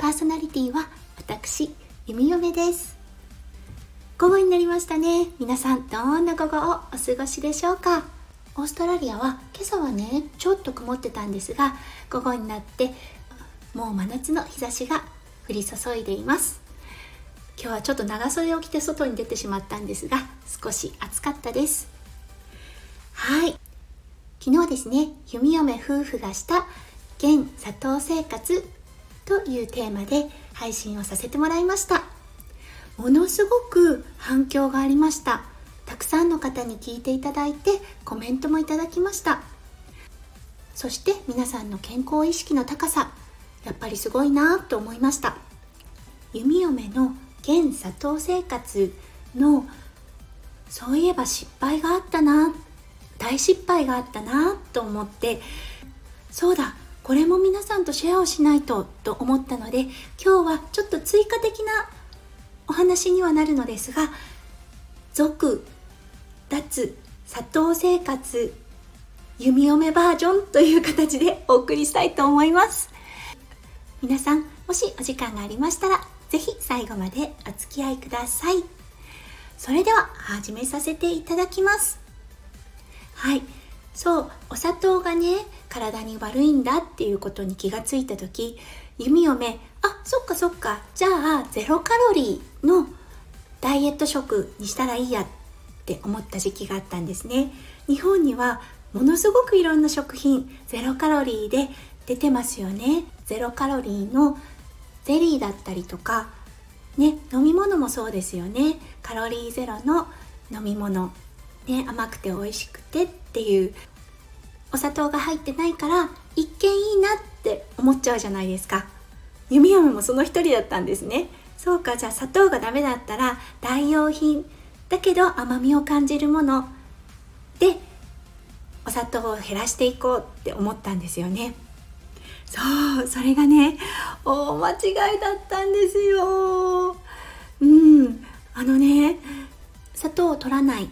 パーソナリティは私弓嫁です。午後になりましたね。皆さんどんな午後をお過ごしでしょうか？オーストラリアは今朝はねちょっと曇ってたんですが午後になってもう真夏の日差しが降り注いでいます。今日はちょっと長袖を着て外に出てしまったんですが少し暑かったです。はい。昨日ですね弓嫁夫婦がした現砂糖生活というテーマで配信をさせてもらいました。ものすごく反響がありました。たくさんの方に聞いていただいてコメントもいただきました。そして皆さんの健康意識の高さ。やっぱりすごいなと思いました。弓嫁の現砂糖生活のそういえば失敗があったな。大失敗があったなと思って。そうだ。これも皆さんとシェアをしないとと思ったので今日はちょっと追加的なお話にはなるのですが続脱砂糖生活弓嫁バージョンという形でお送りしたいと思います。皆さんもしお時間がありましたら是非最後までお付き合いください。それでは始めさせていただきます。はい。そうお砂糖がね体に悪いんだっていうことに気がついた時弓嫁あそっかそっかじゃあゼロカロリーのダイエット食にしたらいいやって思った時期があったんですね。日本にはものすごくいろんな食品ゼロカロリーで出てますよね。ゼロカロリーのゼリーだったりとかね飲み物もそうですよね。カロリーゼロの飲み物。ね、甘くて美味しくてっていうお砂糖が入ってないから一見いいなって思っちゃうじゃないですか。弓嫁もその一人だったんですね。そうかじゃあ砂糖がダメだったら代用品。だけど甘みを感じるもの。でお砂糖を減らしていこうって思ったんですよね。そうそれがね大間違いだったんですよ。うん。あのね砂糖を取らない。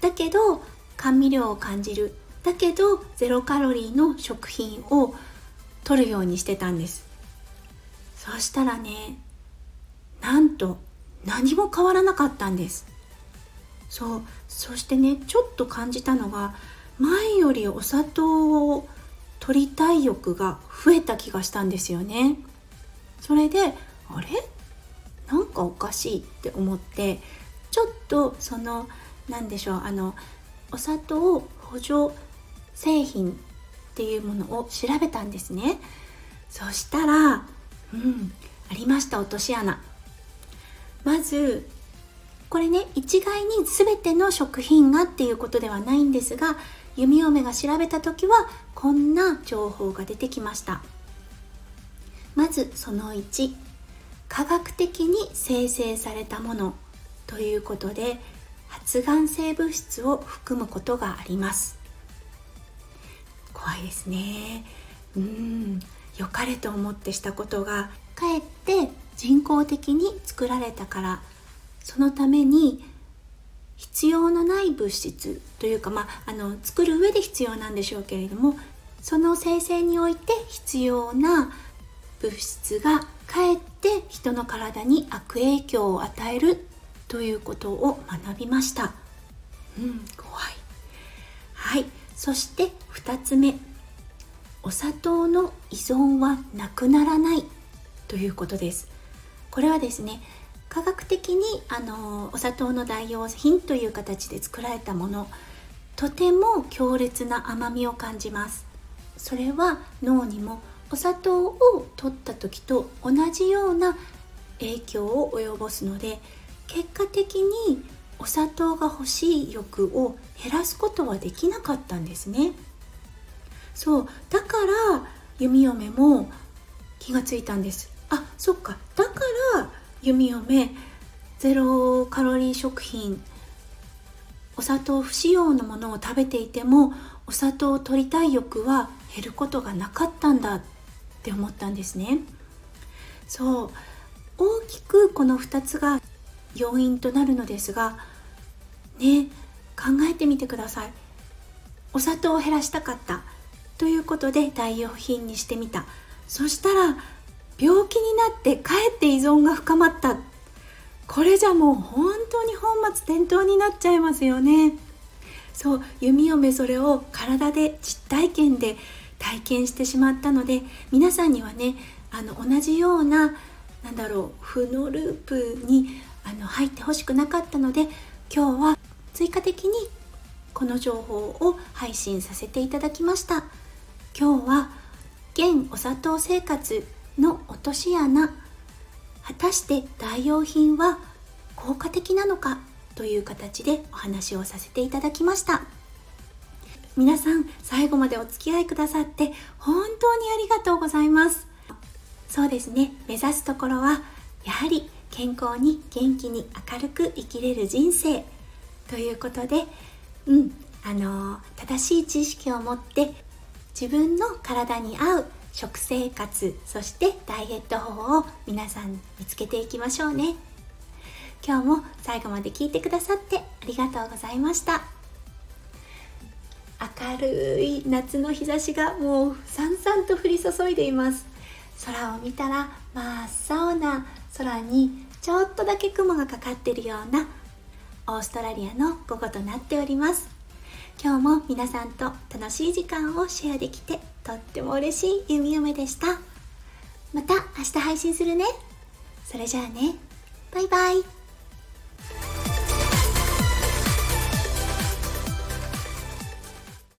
だけど甘味料を感じる。だけどゼロカロリーの食品を取るようにしてたんです。そしたらねなんと何も変わらなかったんです。そうそしてねちょっと感じたのが前よりお砂糖を取りたい欲が増えた気がしたんですよね。それであれ？なんかおかしいって思ってちょっとその何でしょうあのお砂糖を補助製品っていうものを調べたんですね。そしたらうんありました落とし穴。まずこれね一概に全ての食品がっていうことではないんですが弓嫁が調べた時はこんな情報が出てきました。まずその1科学的に生成されたもの。ということで発がん性物質を含むことがあります。怖いですね。うん。良かれと思ってしたことがかえって人工的に作られたからそのために必要のない物質というか、まあ、あの作る上で必要なんでしょうけれどもその生成において必要な物質がかえって人の体に悪影響を与えるということを学びました。うん怖い。はい。そして2つ目。お砂糖の依存はなくならない。ということです。これはですね科学的にあのお砂糖の代用品という形で作られたもの。とても強烈な甘みを感じます。それは脳にもお砂糖を取った時と同じような影響を及ぼすので結果的にお砂糖が欲しい欲を減らすことはできなかったんですね。そうだから弓嫁も気がついたんです。あそっか。だから弓嫁ゼロカロリー食品お砂糖不使用のものを食べていてもお砂糖を取りたい欲は減ることがなかったんだって思ったんですね。そう。大きくこの2つが要因となるのですがね考えてみてください。お砂糖を減らしたかった。ということで代用品にしてみた。そしたら病気になってかえって依存が深まった。これじゃもう本当に本末転倒になっちゃいますよね。そう弓嫁それを体で実体験で体験してしまったので皆さんにはねあの同じようななんだろう負のループにあの入ってほしくなかったので今日は追加的にこの情報を配信させていただきました。今日は現お砂糖生活の落とし穴。果たして代用品は効果的なのかという形でお話をさせていただきました。皆さん最後までお付き合いくださって本当にありがとうございます。そうですね。目指すところはやはり健康に元気に明るく生きれる人生。ということでうんあの正しい知識を持って自分の体に合う食生活そしてダイエット法を皆さん見つけていきましょうね。今日も最後まで聞いてくださってありがとうございました。明るい夏の日差しがもうさんさんと降り注いでいます。空を見たら真っ青な空にちょっとだけ雲がかかってるようなオーストラリアの午後となっております。今日も皆さんと楽しい時間をシェアできてとっても嬉しい弓嫁でした。また明日配信するね。それじゃあね。バイバイ。